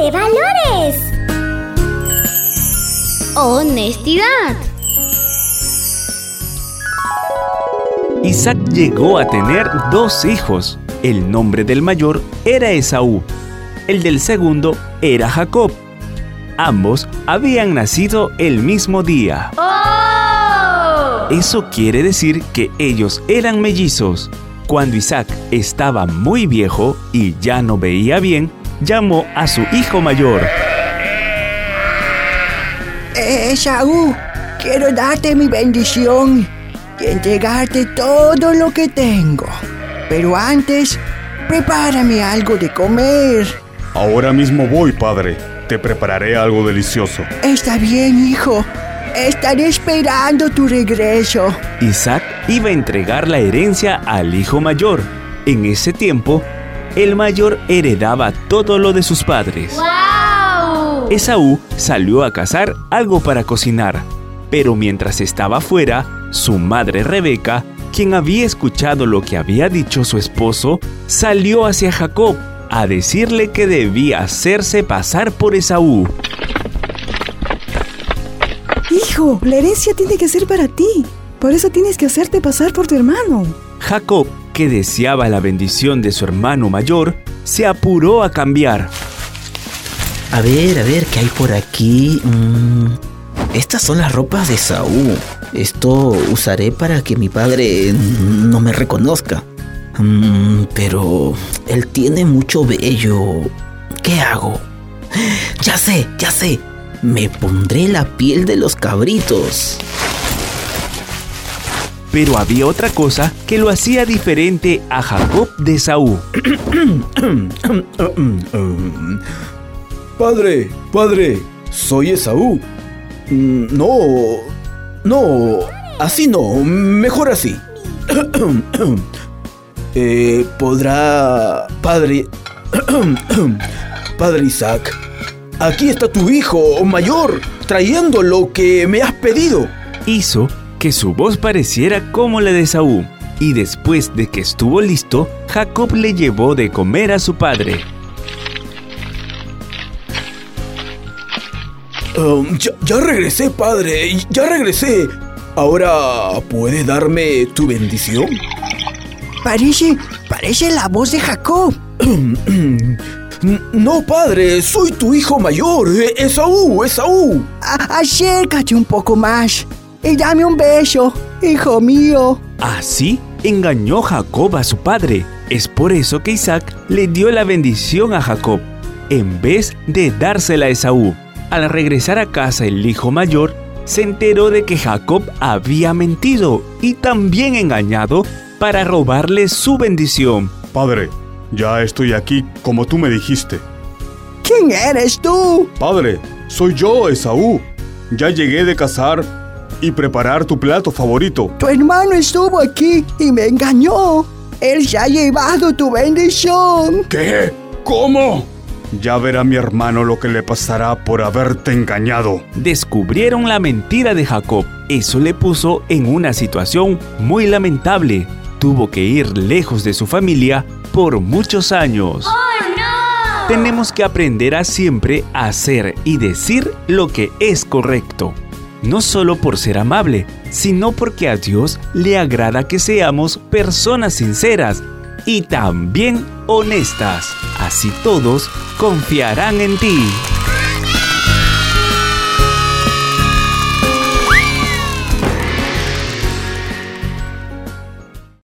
de valores. Honestidad. Isaac llegó a tener dos hijos. El nombre del mayor era Esaú. El del segundo era Jacob. Ambos habían nacido el mismo día. ¡Oh! Eso quiere decir que ellos eran mellizos. Cuando Isaac estaba muy viejo y ya no veía bien, llamó a su hijo mayor. Esaú, quiero darte mi bendición y entregarte todo lo que tengo. Pero antes, prepárame algo de comer. Ahora mismo voy, padre. Te prepararé algo delicioso. Está bien, hijo. Estaré esperando tu regreso. Isaac iba a entregar la herencia al hijo mayor. En ese tiempo, el mayor heredaba todo lo de sus padres. ¡Wow! Esaú salió a cazar algo para cocinar, pero mientras estaba fuera, su madre Rebeca, quien había escuchado lo que había dicho su esposo, salió hacia Jacob a decirle que debía hacerse pasar por Esaú. Hijo, la herencia tiene que ser para ti. Por eso tienes que hacerte pasar por tu hermano. Jacob, que deseaba la bendición de su hermano mayor, se apuró a cambiar. A ver, a ver, ¿qué hay por aquí? Mm, estas son las ropas de Saúl. Esto usaré para que mi padre no me reconozca. Mm, pero él tiene mucho vello. ¿Qué hago? Ya sé, ya sé. Me pondré la piel de los cabritos. Pero había otra cosa que lo hacía diferente a Jacob de Esaú. Padre, padre, soy Esaú. Mm, No, no, así no, mejor así. Eh, ¿Podrá, padre, padre Isaac? Aquí está tu hijo mayor, trayendo lo que me has pedido. Hizo que su voz pareciera como la de Esaú. Y después de que estuvo listo, Jacob le llevó de comer a su padre. Um, ya, ya regresé, padre, ya regresé. Ahora, ¿puedes darme tu bendición? Parece, parece la voz de Jacob. No, padre, soy tu hijo mayor, eh, Esaú, Esaú. A- acércate un poco más y dame un beso, hijo mío. Así engañó Jacob a su padre. Es por eso que Isaac le dio la bendición a Jacob, en vez de dársela a Esaú. Al regresar a casa el hijo mayor, se enteró de que Jacob había mentido y también engañado para robarle su bendición. Padre, ya estoy aquí como tú me dijiste. ¿Quién eres tú? Padre, soy yo, Esaú. Ya llegué de cazar y preparar tu plato favorito. Tu hermano estuvo aquí y me engañó. Él se ha llevado tu bendición. ¿Qué? ¿Cómo? Ya verá mi hermano lo que le pasará por haberte engañado. Descubrieron la mentira de Jacob. Eso le puso en una situación muy lamentable. Tuvo que ir lejos de su familia por muchos años. ¡Oh, no! Tenemos que aprender a siempre hacer y decir lo que es correcto. No solo por ser amable, sino porque a Dios le agrada que seamos personas sinceras y también honestas. Así todos confiarán en ti.